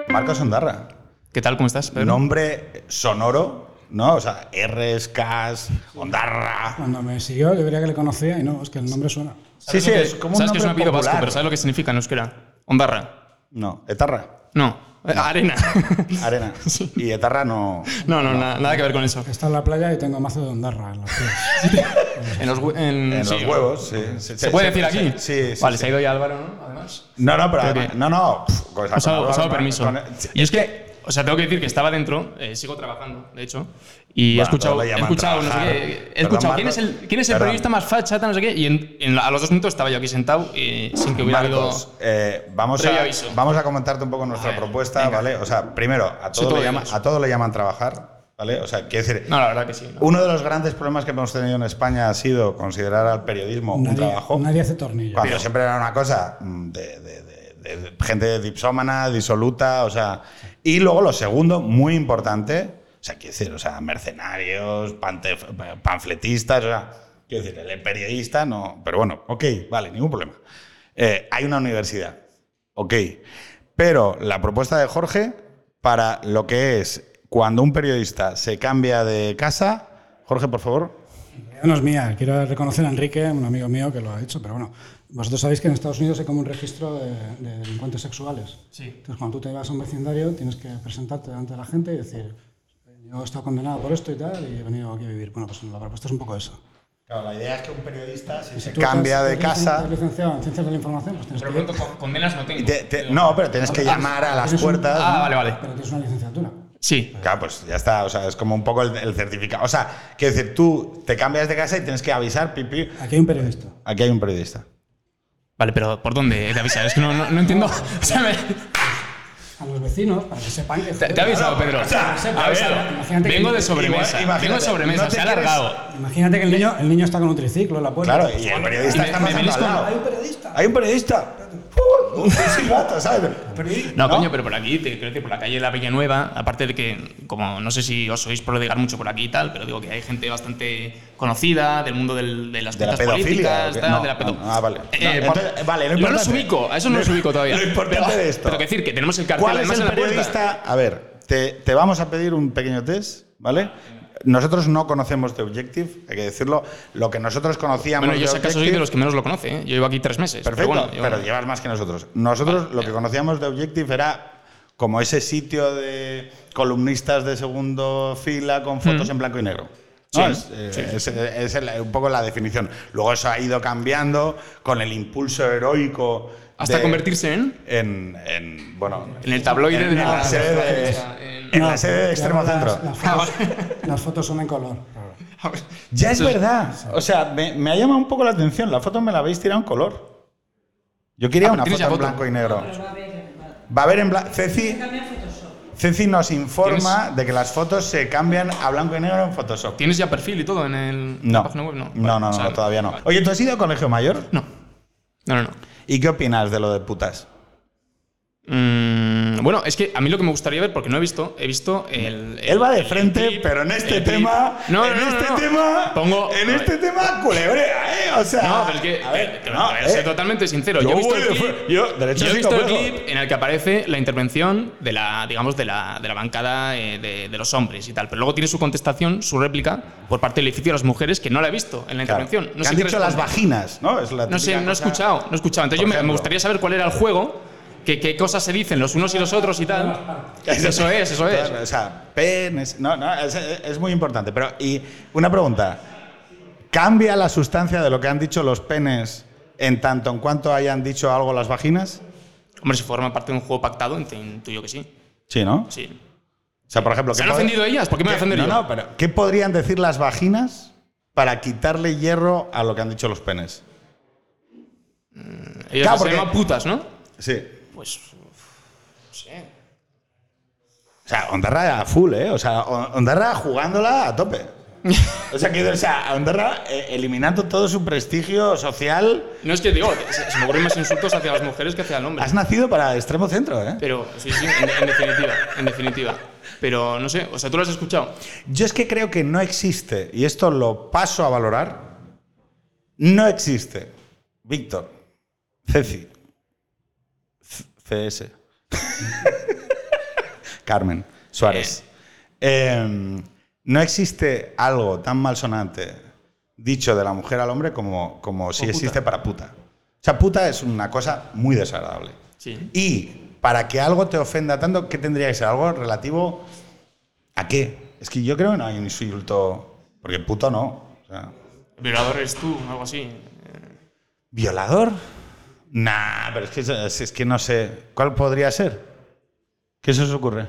Marcos Ondarra. ¿Qué tal? ¿Cómo estás, Pedro? Nombre sonoro, ¿no? O sea, R's, Ks, Ondarra. Cuando me siguió, yo creía que le conocía y no, es que el nombre suena. Sí, sí, es como un Sabes que es un apellido vasco, pero ¿sabes lo que significa en euskera? Ondarra. No, Etarra. No, eh, arena. Arena. Y Etarra no. no, no, na- nada que ver con eso. Está en la playa y tengo mazo de ondarra en los pies. En los, hue- en- En sí. los huevos, sí. ¿Se puede decir aquí? Sí, sí. Vale, sí. se ha ido ya Álvaro, ¿no? Además. No, no, pero además- que- no, no. pf, con esa- Os hago con- permiso. con- y es que, o sea, tengo que decir que estaba dentro, eh, sigo trabajando, de hecho, y he Bueno, escuchado, todos le he escuchado, no sé qué, he escuchado quién es el, quién es el Perdón. periodista más facha, tal, no sé qué, y en- en a los dos minutos estaba yo aquí sentado y sin que hubiera Marcos, habido. eh, vamos, a, aviso. vamos a comentarte un poco nuestra ver, propuesta, venga. ¿vale? O sea, primero, a todo, todo le llaman, a todo le llaman trabajar, ¿vale? O sea, quiero decir, No, la verdad que sí. ¿no? uno de los grandes problemas que hemos tenido en España ha sido considerar al periodismo un Nadie, trabajo. nadie hace tornillo. Cuando siempre era una cosa mm, de- de gente dipsómana, disoluta, o sea. Y luego lo segundo, muy importante, o sea, quiero decir, o sea, mercenarios, panfletistas, o sea, quiero decir, el periodista no. Pero bueno, ok, vale, ningún problema. Eh, hay una universidad, ok. Pero la propuesta de Jorge para lo que es cuando un periodista se cambia de casa, Jorge, por favor. No es mía, quiero reconocer a Enrique, un amigo mío que lo ha hecho, pero bueno, vosotros sabéis que en Estados Unidos hay como un registro de, de delincuentes sexuales. Sí. Entonces, cuando tú te vas a un vecindario, tienes que presentarte delante de la gente y decir, yo he estado condenado por esto y tal, y he venido aquí a vivir. Bueno, pues la propuesta es un poco eso. Claro, la idea es que un periodista, si Si se cambia estás- de casa. licenciado en ciencias de la información, pues tienes Pero que con- condenas no tengo. Te- te- no, pero tienes que llamar a las Tienes un- puertas. Ah, vale, vale. pero tienes una licenciatura. Sí. Claro, pues ya está. O sea, es como un poco el, el certificado. O sea, quiero decir, tú te cambias de casa y tienes que avisar, pipi. Aquí hay un periodista. Aquí hay un periodista. Vale, pero ¿por dónde te avisar? Es que no, no, no entiendo. O sea, me- A los vecinos, para que sepan que... te, te he avisado, Pedro. o sea, a ver, imagínate que- vengo de sobremesa. Igual- imagínate, vengo de sobremesa, no te se ha quieres- alargado. Imagínate que el niño, el niño está con un triciclo en la puerta. Claro, y el periodista Y me- está me pasando venís al con- lado. Hay un periodista. Hay un periodista. No, coño, pero por aquí, te quiero decir, por la calle de la Villanueva, aparte de que, como no sé si os oís prodigar mucho por aquí y tal, pero digo que hay gente bastante conocida del mundo del- de las ¿De la cuentas pedofilia políticas, No, de la pedo- ah, vale. Eh, No, entonces, vale, lo no los ubico, a eso no los lo- ubico todavía. lo importante pero, de esto. Pero que decir, que tenemos el cartel ¿Cuál es además el en la? A ver, te, te vamos a pedir un pequeño test, ¿vale? Nosotros no conocemos de Objective, hay que decirlo. Lo que nosotros conocíamos Bueno, yo si acaso soy de los que menos lo conoce, ¿eh? Yo llevo aquí tres meses. Perfecto, Pero pero, bueno, yo- llevas más que nosotros. Nosotros lo que conocíamos de Objective era como ese sitio de columnistas de segundo fila con fotos en blanco y negro. ¿no? Sí, es, eh, es- es el- un poco la definición. Luego eso ha ido cambiando con el impulso heroico. hasta de- convertirse en, en, en, bueno, en el tabloide en, de en la sede de, en- en la No, sede de extremo ahora centro. Las, las fotos, las fotos son en color. Ya es verdad. O sea, me, me ha llamado un poco la atención. La foto me la habéis tirado en color. Yo quería Ah, una foto, tienes en blanco y negro. Va a haber en blanco. Ceci, Ceci nos informa de que las fotos se cambian a blanco y negro en Photoshop. ¿Tienes ya perfil y todo en, el, No. la página web? No, No, Vale, no, no, o sea, todavía no. vale. Oye, ¿tú has ido a colegio mayor? No. No, no, no. ¿Y qué opinas de lo de putas? Mm, bueno, es que a mí lo que me gustaría ver, porque no he visto, he visto el. el- Él va de el frente, pero en este tema. No, en no, no, este no. tema. Pongo. en este tema, culebrea, ¿eh? O sea. No, pero es que. A ver, te no, a ser eh, totalmente sincero. yo Yo, he visto el clip. yo, derecho yo he visto el clip en el que aparece la intervención de la, digamos, de la, de la bancada eh, de, de los hombres y tal. Pero luego tiene su contestación, su réplica, por parte del edificio de las mujeres, que no la he visto en la claro. intervención. No Que sé han dicho las vaginas, ¿no? Es la No sé, no he escuchado, no he escuchado. Entonces yo me, me gustaría saber cuál era el juego, qué, qué cosas se dicen los unos y los otros y tal. Eso es, eso es. O sea, penes. No, no, es, es muy importante. Pero, y una pregunta. ¿Cambia la sustancia de lo que han dicho los penes en tanto en cuanto hayan dicho algo las vaginas? Hombre, si forma parte de un juego pactado, intuyo que sí. Sí, ¿no? Sí. O sea, por ejemplo. ¿Se ¿qué han ofendido ellas? ¿Por qué me qué- ofender no, no, pero ¿qué podrían decir las vaginas para quitarle hierro a lo que han dicho los penes? Ellas Claro, se porque- llaman putas, ¿no? Sí. Pues. No sé. O sea, Ondarra a full, ¿eh? O sea, On- Ondarra jugándola a tope. O sea, que, o sea, Ondarra eh, eliminando todo su prestigio social. No es que digo, se, se me ocurren más insultos hacia las mujeres que hacia el hombre. Has nacido para extremo centro, ¿eh? Pero, sí, sí, en, en definitiva, en definitiva. Pero no sé, o sea, ¿tú lo has escuchado? Yo es que creo que no existe, y esto lo paso a valorar, no existe, Víctor, Ceci, CS, Carmen Suárez, Eh, no existe algo tan malsonante dicho de la mujer al hombre como, como si existe para puta. O sea, puta es una cosa muy desagradable. Sí. Y para que algo te ofenda tanto, ¿qué tendría que ser? Algo relativo a qué. Es que yo creo que no hay un insulto. Porque puto no. O sea, El violador eres tú, algo así. ¿Violador? Nah, pero es que, es, que no sé. ¿Cuál podría ser? ¿Qué se os ocurre?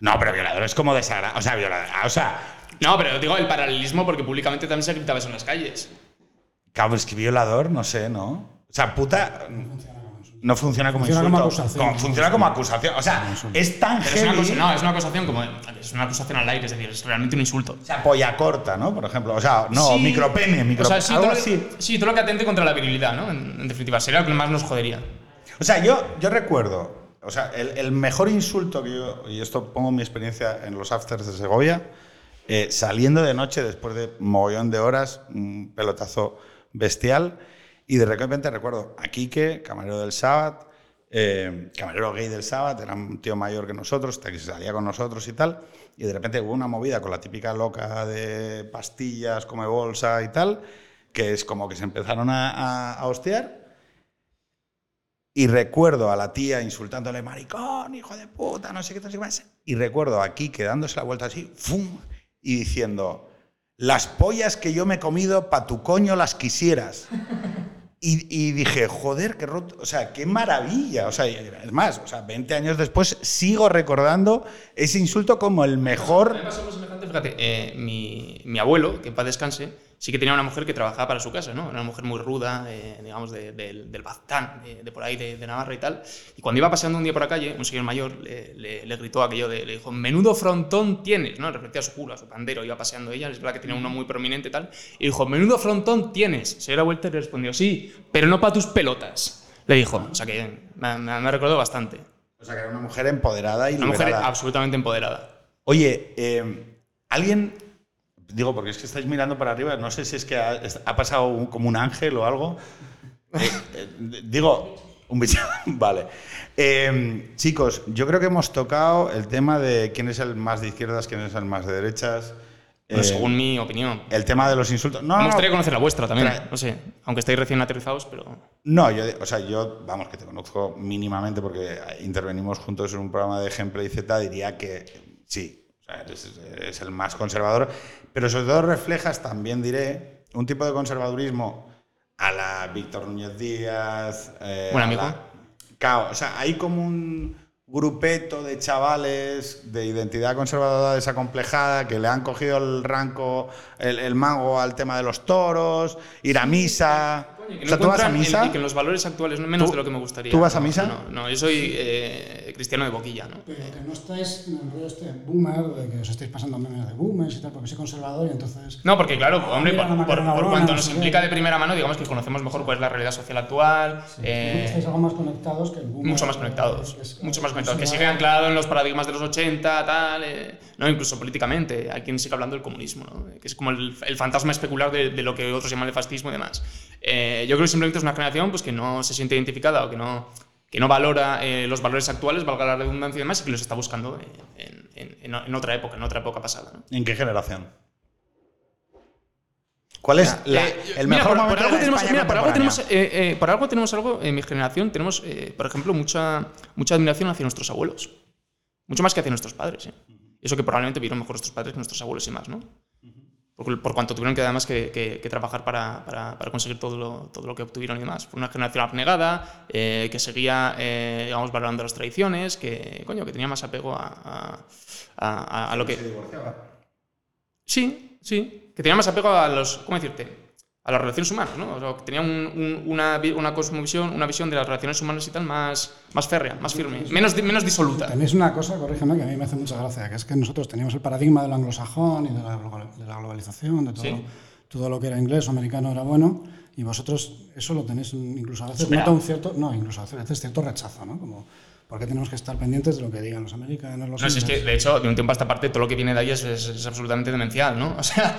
No, pero violador es como desagradable. O sea, violador. O sea, No, pero digo el paralelismo porque públicamente también se gritaba eso en las calles. cabrón, es que violador, no sé, ¿no? O sea, puta. No funciona como Funciona como insulto. acusación. Como- funciona como acusación. O sea, es tan Pero es una, heavy. cosa, no, es una acusación como. Es una acusación al aire, es decir, es realmente un insulto. O sea, polla corta, ¿no? Por ejemplo. O sea, no, Sí. micropene, O micropene. sea, sí, algo todo lo, así. sí, todo lo que atente contra la virilidad, ¿no? En, en definitiva, sería lo que más nos jodería. O sea, yo, yo recuerdo, o sea, el, el mejor insulto que yo, y esto pongo mi experiencia en los afters de Segovia, eh, saliendo de noche después de mogollón de horas, un pelotazo bestial, y de repente recuerdo a Quique, camarero del Sabbat, eh, camarero gay del Sabbat, era un tío mayor que nosotros, que se salía con nosotros y tal, y de repente hubo una movida con la típica loca de pastillas, come bolsa y tal, que es como que se empezaron a, a, a hostiar, y recuerdo a la tía insultándole, maricón, hijo de puta, no sé qué, no sé. Y recuerdo aquí quedándose la vuelta así, ¡fum! Y diciendo, las pollas que yo me he comido, pa' tu coño las quisieras. Y, dije, joder, qué roto, o sea, qué maravilla. O sea, es más, o sea, 20 años después sigo recordando ese insulto como el mejor. Fíjate, eh, mi, mi abuelo, que en paz descanse, sí que tenía una mujer que trabajaba para su casa, ¿no? Una mujer muy ruda, eh, digamos, de- del del Baztán, de, de por ahí, de, Navarra y tal. Y cuando iba paseando un día por la calle, un señor mayor le, le- le gritó aquello de, le dijo, menudo frontón tienes, ¿no? Refería a su culo, a su pandero, iba paseando ella, es verdad que tenía uno muy prominente y tal. Y dijo, menudo frontón tienes. Se dio la vuelta y le respondió, sí, pero no para tus pelotas. Le dijo, o sea que me, me, me recordó bastante. O sea, que era una mujer empoderada y Una mujer absolutamente empoderada. Oye, eh, alguien. Digo, porque es que estáis mirando para arriba, no sé si es que ha, ha pasado un- como un ángel o algo. Eh, eh, digo, un bicho. vale. Eh, chicos, yo creo que hemos tocado el tema de quién es el más de izquierdas, quién es el más de derechas. Bueno, Eh, según mi opinión. el tema de los insultos. No, Me no, gustaría conocer la vuestra también. Trae- No sé, aunque estáis recién aterrizados, pero. No, yo, o sea, yo, vamos, que te conozco mínimamente porque intervenimos juntos en un programa de Ejemplo y Z, diría que sí, o sea, eres el más conservador, pero sobre todo reflejas, también diré, un tipo de conservadurismo a la Víctor Núñez Díaz. eh, Buen amigo. Claro, o sea, hay como un grupeto de chavales de identidad conservadora desacomplejada que le han cogido el ranco, el, el mango al tema de los toros, ir a misa. Que O sea, ¿tú vas a misa? el- y que en los valores actuales, no menos ¿Tú- de lo que me gustaría. tú vas a No, misa? No, no, yo soy eh, cristiano de boquilla, ¿no? Pero que no estáis en el rollo este boomer, de que os estáis pasando memes de boomers y tal, porque soy conservador y entonces... No, porque claro, hombre, mira por, por- por cuanto no nos implica de primera mano, digamos que conocemos mejor cuál es la realidad social actual. eh, estáis algo más conectados que el boomer. mucho más conectados, que es- mucho más conectados, que sigue anclado en los paradigmas de los 80, tal, eh, no, incluso políticamente, hay quien sigue hablando del comunismo, ¿no? que es como el, el fantasma especular de, de lo que otros llaman el fascismo y demás. Eh, yo creo que simplemente es una generación pues, que no se siente identificada o que no, que no valora eh, los valores actuales, valga la redundancia y demás, y que los está buscando en, en- en- en otra época, en otra época pasada. ¿no? ¿En qué generación? ¿Cuál es la- Eh, el mira, mejor por, momento por de algo la tenemos, España mira, por algo tenemos, contemporánea? eh, eh, por algo tenemos algo en mi generación tenemos, eh, por ejemplo, mucha, mucha admiración hacia nuestros abuelos, mucho más que hacia nuestros padres. Eso que probablemente vieron mejor nuestros padres que nuestros abuelos y más, ¿no? Por, por cuanto tuvieron que además que, que- que trabajar para, para- para conseguir todo lo, todo lo que obtuvieron y demás. Fue una generación abnegada, eh, que seguía, eh, digamos, valorando las tradiciones, que, coño, que tenía más apego a, a- a- a lo que... Sí, sí. Que tenía más apego a los. ¿Cómo decirte? A las relaciones humanas, ¿no? O sea, tenía un- un- una, una cosmovisión, una visión de las relaciones humanas y tal más, más férrea, más firme, menos, menos disoluta. Tenéis una cosa, corrígeme, que a mí me hace mucha gracia, que es que nosotros teníamos el paradigma del anglosajón y de la, de la globalización, de todo, Sí. todo lo que era inglés o americano era bueno, y vosotros eso lo tenéis incluso a veces nota un cierto, no, incluso a veces cierto rechazo, ¿no? Como, ¿por qué tenemos que estar pendientes de lo que digan los americanos, los No, si es que, de hecho, de un tiempo a esta parte, todo lo que viene de ahí es, es- es absolutamente demencial, ¿no? O sea,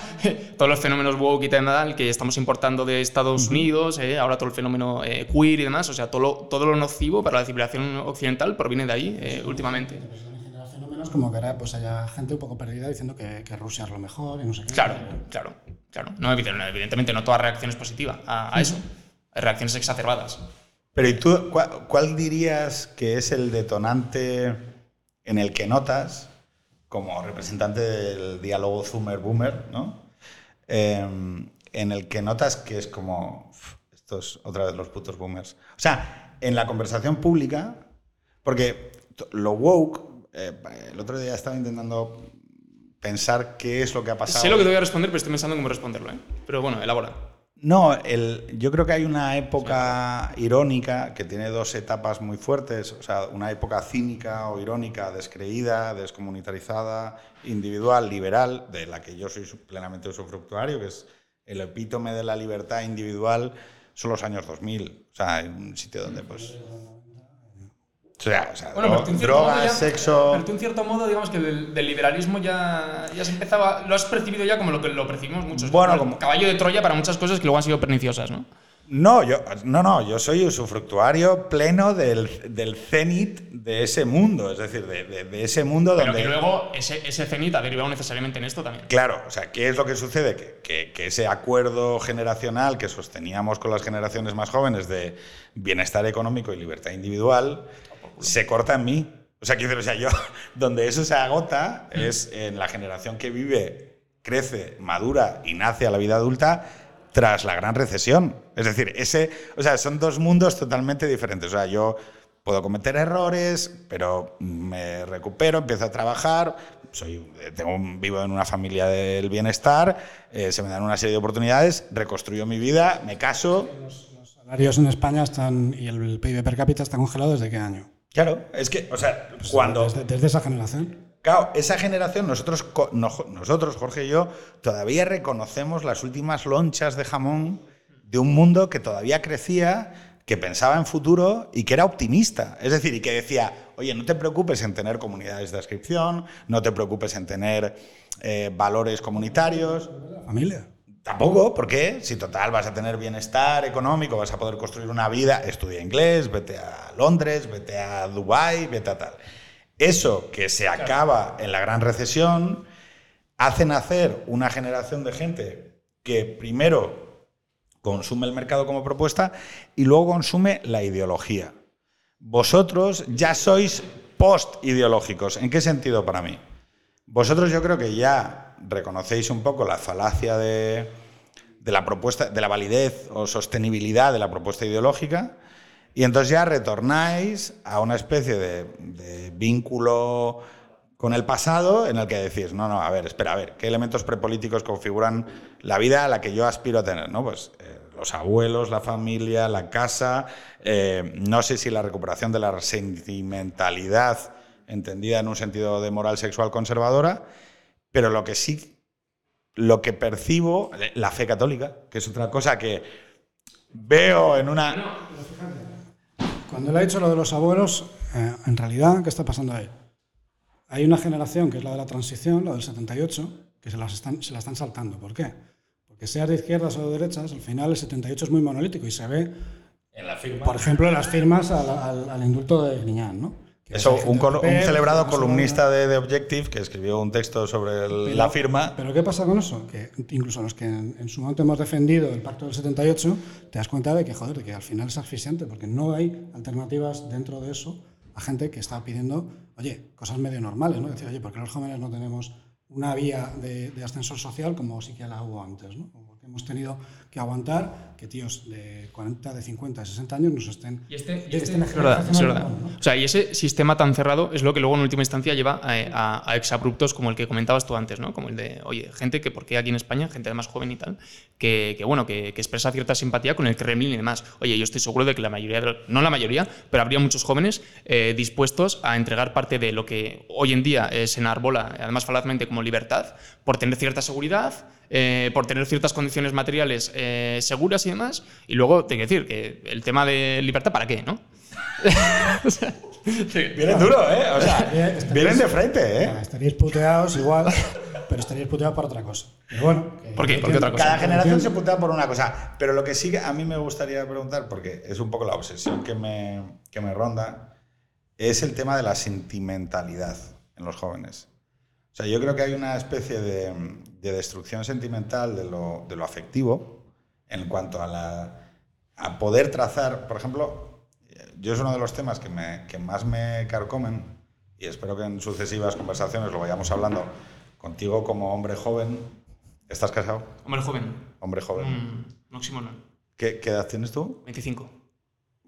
todos los fenómenos woke y tal que estamos importando de Estados Unidos, eh, ahora todo el fenómeno eh, queer y demás, o sea, todo lo, todo lo nocivo para la civilización occidental proviene de ahí, eh, últimamente. También genera fenómenos como que ahora pues haya gente un poco perdida diciendo que, que Rusia es lo mejor y no sé qué. Claro, claro, claro. No, evident- evidentemente, no toda reacción es positiva a, a eso. Reacciones exacerbadas. Pero ¿y tú cuál, cuál dirías que es el detonante en el que notas, como representante del diálogo Zoomer-Boomer, ¿no? Eh, en el que notas que es como, "Uf, estos otra vez los putos boomers. O sea, en la conversación pública, porque lo woke, eh, el otro día estaba intentando pensar qué es lo que ha pasado. Sé lo que te voy a responder, pero estoy pensando en cómo responderlo, ¿eh? Pero bueno, elabora. No, el, yo creo que hay una época irónica que tiene dos etapas muy fuertes, o sea, una época cínica o irónica, descreída, descomunitarizada, individual, liberal, de la que yo soy plenamente usufructuario, que es el epítome de la libertad individual, son los años 2000, o sea, hay un sitio donde pues... O sea, o sea, Bueno, dro- drogas, ya- sexo... Pero tú en cierto modo, digamos que del, del liberalismo ya, ya se empezaba. Lo has percibido ya como lo que lo percibimos muchos. Bueno, como- caballo de Troya para muchas cosas que luego han sido perniciosas, ¿no? No, yo, no, no, yo soy usufructuario pleno del, del cenit de ese mundo, es decir, de, de- de ese mundo Pero donde... que luego ese, ese cenit ha derivado necesariamente en esto también. Claro, o sea, ¿qué es lo que sucede? Que, que- que ese acuerdo generacional que sosteníamos con las generaciones más jóvenes de bienestar económico y libertad individual se corta en mí. O sea, quiero decir, o sea, yo, donde eso se agota es en la generación que vive, crece, madura y nace a la vida adulta tras la gran recesión. Es decir, ese, o sea, son dos mundos totalmente diferentes. O sea, yo puedo cometer errores, pero me recupero, empiezo a trabajar, soy, tengo un- vivo en una familia del bienestar, eh, se me dan una serie de oportunidades, reconstruyo mi vida, me caso. Los salarios en España están y el PIB per cápita está congelado desde qué año? Claro, es que, o sea, cuando... Desde, desde esa generación. Claro, esa generación, nosotros, nosotros, Jorge y yo, todavía reconocemos las últimas lonchas de jamón de un mundo que todavía crecía, que pensaba en futuro y que era optimista. Es decir, y que decía, oye, no te preocupes en tener comunidades de inscripción, no te preocupes en tener eh, valores comunitarios. Familia. Tampoco, ¿por qué? Si total vas a tener bienestar económico, vas a poder construir una vida, estudia inglés, vete a Londres, vete a Dubái, vete a tal. Eso que se acaba en la gran recesión hace nacer una generación de gente que primero consume el mercado como propuesta y luego consume la ideología. Vosotros ya sois post-ideológicos. ¿En qué sentido para mí? Vosotros yo creo que ya reconocéis un poco la falacia de, la propuesta, de la validez o sostenibilidad de la propuesta ideológica, y entonces ya retornáis a una especie de, de vínculo con el pasado en el que decís, no, no, a ver, espera, a ver, ¿qué elementos prepolíticos configuran la vida a la que yo aspiro a tener? ¿no? Pues eh, los abuelos, la familia, la casa, eh, no sé si la recuperación de la sentimentalidad entendida en un sentido de moral sexual conservadora, pero lo que sí, lo que percibo, la fe católica, que es otra cosa que veo en una... Cuando le ha dicho lo de los abuelos, eh, en realidad, ¿qué está pasando ahí? Hay una generación que es la de la transición, la del 78, que se, las están, se la están saltando. ¿Por qué? Porque seas de izquierdas o de derechas, al final el 78 es muy monolítico y se ve, En la firma. por ejemplo, en las firmas al, al- al indulto de Griñán, ¿no? Eso, un, col- un celebrado columnista de, de Objective que escribió un texto sobre el- Pero- la firma. Pero ¿qué pasa con eso? Que incluso los que en, en su momento hemos defendido el pacto del 78, te das cuenta de que, joder, de que al final es asfixiante, porque no hay alternativas dentro de eso a gente que está pidiendo, oye, cosas medio normales, ¿no? Decir, oye, ¿por qué los jóvenes no tenemos una vía de, de ascensor social como sí que la hubo antes, ¿no? Como que hemos tenido que aguantar que tíos de 40, de 50, de 60 años nos estén... Y este, y este- es verdad, es verdad. ¿no? O sea, y ese sistema tan cerrado es lo que luego en última instancia lleva a, a- a exabruptos como el que comentabas tú antes, ¿no? Como el de, oye, gente que, porque aquí en España, gente además joven y tal, que, que, bueno, que, que expresa cierta simpatía con el Kremlin y demás. Oye, yo estoy seguro de que la mayoría, de no la mayoría, pero habría muchos jóvenes eh, dispuestos a entregar parte de lo que hoy en día eh, se enarbola, además falazmente como libertad, por tener cierta seguridad, eh, por tener ciertas condiciones materiales eh, seguras y demás. Y luego, tengo que decir que el tema de libertad, ¿para qué? ¿no? O sea, Vienen duro, ¿eh? O sea, Estaríais- vienen de frente, ¿eh? Estaríais puteados igual, pero estaríais puteados por otra cosa. Pero bueno. ¿Por qué? ¿Por qué otra cosa? Cada generación se putea por una cosa. Pero lo que sí que a mí me gustaría preguntar, porque es un poco la obsesión que me, que me ronda, es el tema de la sentimentalidad en los jóvenes. Sea, yo creo que hay una especie de, de destrucción sentimental de lo, de lo afectivo en cuanto a, la, a poder trazar, por ejemplo, yo es uno de los temas que, me, que más me carcomen y espero que en sucesivas conversaciones lo vayamos hablando contigo como hombre joven. ¿Estás casado? Hombre joven. Hombre joven. Mm, no. ¿Qué, qué edad tienes tú? 25.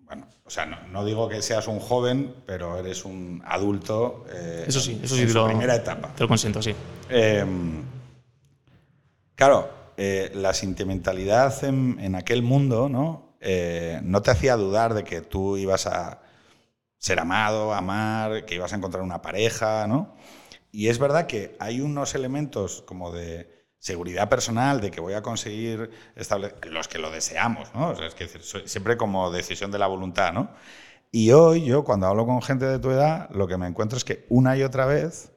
Bueno, o sea, no, no digo que seas un joven, pero eres un adulto. eh, Eso sí, eso en sí. su lo- primera etapa. Te lo consiento, sí. Eh, claro, eh, la sentimentalidad en, en aquel mundo, ¿no? Eh, no te hacía dudar de que tú ibas a ser amado, amar, que ibas a encontrar una pareja, ¿no? Y es verdad que hay unos elementos como de seguridad personal, de que voy a conseguir establecer, los que lo deseamos, ¿no? Es que siempre como decisión de la voluntad, ¿no? Y hoy yo cuando hablo con gente de tu edad, lo que me encuentro es que una y otra vez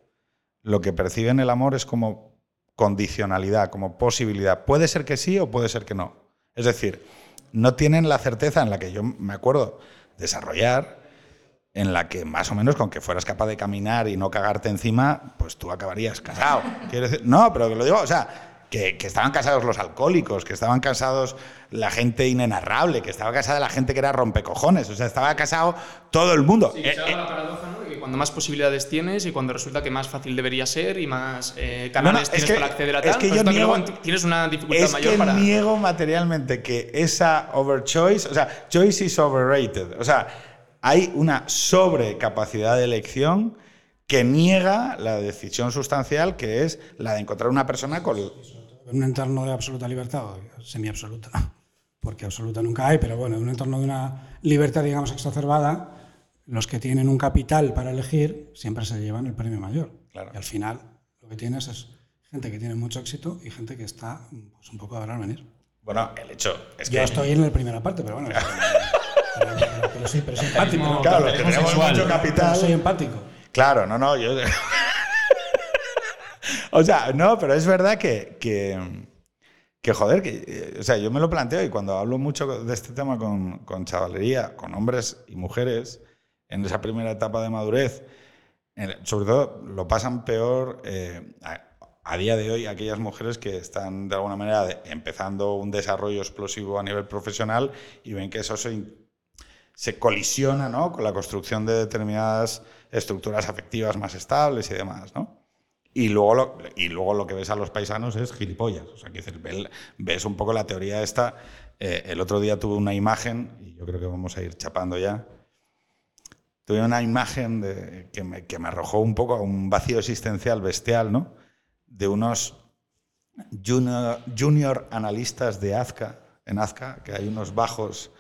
lo que perciben el amor es como condicionalidad, como posibilidad. Puede ser que sí o puede ser que no. Es decir, no tienen la certeza en la que yo me acuerdo desarrollar, en la que más o menos con que fueras capaz de caminar y no cagarte encima, pues tú acabarías casado. Quiero decir, no, pero que lo digo, o sea, que, que estaban casados los alcohólicos, que estaban casados la gente inenarrable, que estaba casada la gente que era rompecojones, o sea, estaba casado todo el mundo. Sí, Eh, se da la paradoja, ¿no? De que cuando más posibilidades tienes y cuando resulta que más fácil debería ser y más eh, canales es tienes que- para acceder a es tal, que yo que niego- luego tienes una dificultad es mayor que para. niego materialmente que esa overchoice, o sea, choice is overrated. O sea, hay una sobrecapacidad de elección que niega la decisión sustancial que es la de encontrar una persona con... En un entorno de absoluta libertad, o semi-absoluta, porque absoluta nunca hay, pero bueno, en un entorno de una libertad, digamos, exacerbada, los que tienen un capital para elegir siempre se llevan el premio mayor. Claro. Y al final lo que tienes es gente que tiene mucho éxito y gente que está pues, un poco a ver venir. Bueno, el hecho es Yo que... estoy en la primera parte, pero bueno. pero, pero- pero sí, pero soy empático. Claro, los que tenemos sexual. mucho Pero capital... soy empático. Claro, no, no, yo... o sea, no, pero es verdad que, que, que, joder, que, eh, o sea, yo me lo planteo y cuando hablo mucho de este tema con, con chavalería, con hombres y mujeres, en esa primera etapa de madurez, en- sobre todo lo pasan peor eh, a, a día de hoy aquellas mujeres que están de alguna manera de- empezando un desarrollo explosivo a nivel profesional y ven que eso se, se colisiona ¿no? con la construcción de determinadas estructuras afectivas más estables y demás, ¿no? Y luego, lo, y luego lo que ves a los paisanos es gilipollas. O sea, ves un poco la teoría esta. Eh, el otro día tuve una imagen, y yo creo que vamos a ir chapando ya. Tuve una imagen que, me, que me arrojó un poco a un vacío existencial bestial, ¿no? De unos junior, junior analistas de Azca, en Azca, que hay unos bajos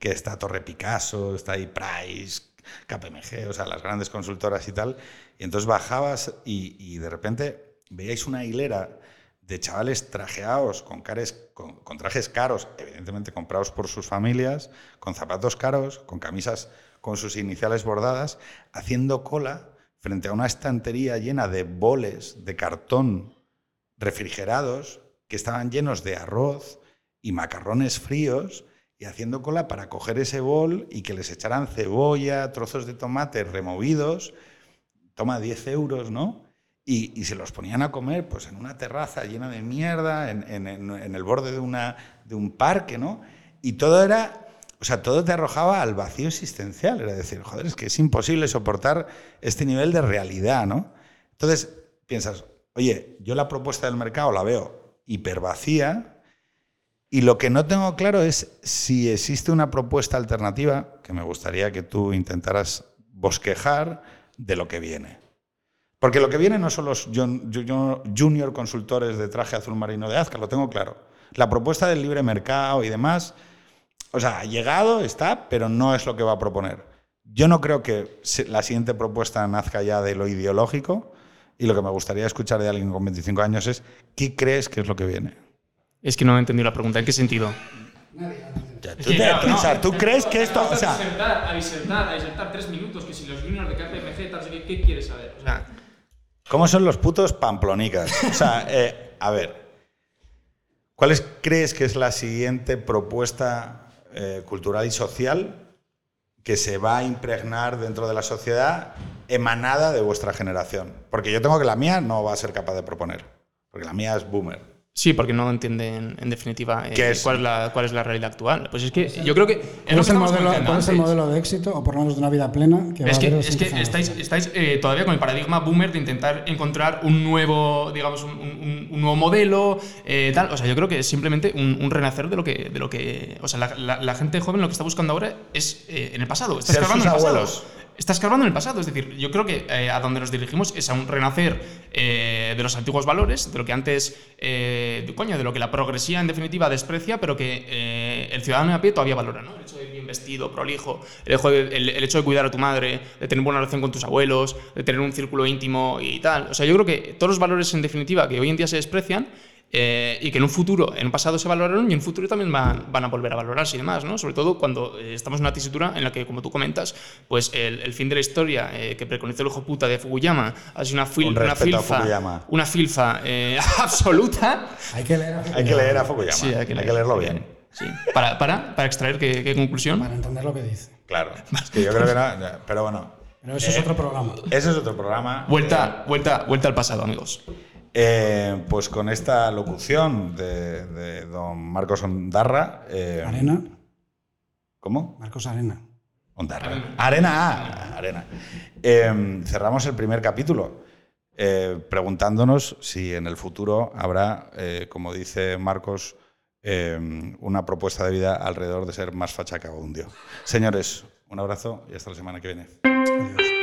que está Torre Picasso, está ahí Price, KPMG, o sea, las grandes consultoras y tal. Y entonces bajabas y, de repente veíais una hilera de chavales trajeados con trajes caros, evidentemente comprados por sus familias, con zapatos caros, con camisas con sus iniciales bordadas, haciendo cola frente a una estantería llena de boles de cartón refrigerados que estaban llenos de arroz y macarrones fríos y haciendo cola para coger ese bol y que les echaran cebolla, trozos de tomate removidos, toma 10 euros, ¿no? Y, y se los ponían a comer pues en una terraza llena de mierda, en, en- el borde de, una, de un parque, ¿no? Y todo era, o sea, todo te arrojaba al vacío existencial, era decir, joder, es que es imposible soportar este nivel de realidad, ¿no? Entonces piensas, oye, yo la propuesta del mercado la veo hipervacía, y lo que no tengo claro es si existe una propuesta alternativa, que me gustaría que tú intentaras bosquejar de lo que viene. Porque lo que viene no son los jun- jun- junior consultores de traje azul marino de Azca, lo tengo claro. La propuesta del libre mercado y demás, o sea, ha llegado, está, pero no es lo que va a proponer. Yo no creo que la siguiente propuesta nazca ya de lo ideológico y lo que me gustaría escuchar de alguien con 25 años es, ¿qué crees que es lo que viene? Es que no he entendido la pregunta. ¿En qué sentido? Ya, ¿Tú, te- o sea, ¿tú crees que esto... O sea, a disertar, a disertar, a disertar tres minutos, que si los juniors de KPMG, tal, ¿qué, qué quieres saber? O sea, ¿Cómo son los putos pamplonicas? O sea, eh, a ver, ¿cuál es- crees que es la siguiente propuesta eh, cultural y social que se va a impregnar dentro de la sociedad emanada de vuestra generación? Porque yo tengo que la mía no va a ser capaz de proponer, porque la mía es boomer. Sí, porque no entienden, en definitiva, eh, ¿Qué es? cuál, es la, cuál es la realidad actual. Pues es que yo creo que. Es, ¿Cuál es, el modelo, comentando cuál es el antes. modelo de éxito, o por lo menos de una vida plena, que Es a que, es que estáis, estáis eh, todavía con el paradigma boomer de intentar encontrar un nuevo, digamos, un, un- un nuevo modelo, eh, tal. O sea, yo creo que es simplemente un, un renacer de lo que, de lo que, o sea, la, la- la gente joven lo que está buscando ahora es eh, en el pasado. Está escarbando en el pasado. abuelos. Está escarbando en el pasado. Es decir, yo creo que eh, a donde nos dirigimos es a un renacer eh, de los antiguos valores, de lo que antes, eh, de, coño, de lo que la progresía en definitiva desprecia, pero que el ciudadano de a pie todavía valora, ¿no? El hecho de ir bien vestido, prolijo, el, hecho de- el- el hecho de cuidar a tu madre, de tener buena relación con tus abuelos, de tener un círculo íntimo y tal. O sea, yo creo que todos los valores en definitiva que hoy en día se desprecian eh, y que en un futuro, en un pasado se valoraron y en un futuro también van, van a volver a valorarse y demás, ¿no? Sobre todo cuando eh, estamos en una tesitura en la que, como tú comentas, pues el, el fin de la historia eh, que preconizó el hijo puta de Fukuyama ha sido una, fil- Un una filfa, Fukuyama. una filfa eh, absoluta. Hay que leer a Hay que leer a Fukuyama, Sí, hay que, leerlo bien. Sí. Para, para, para extraer qué, qué conclusión. para entender lo que dice. Claro, es que yo creo que no, pero bueno, Pero eso es otro programa. ese es otro programa. Vuelta, vuelta, vuelta al pasado, amigos. Eh, pues con esta locución de, de don Marcos Ondarra. eh, Arena, ¿Cómo? Marcos Arena. Ondarra. Arena, arena. Eh, cerramos el primer capítulo preguntándonos si en el futuro habrá, como dice Marcos, una propuesta de vida alrededor de ser más facha que. Señores, un abrazo y hasta la semana que viene. Adiós.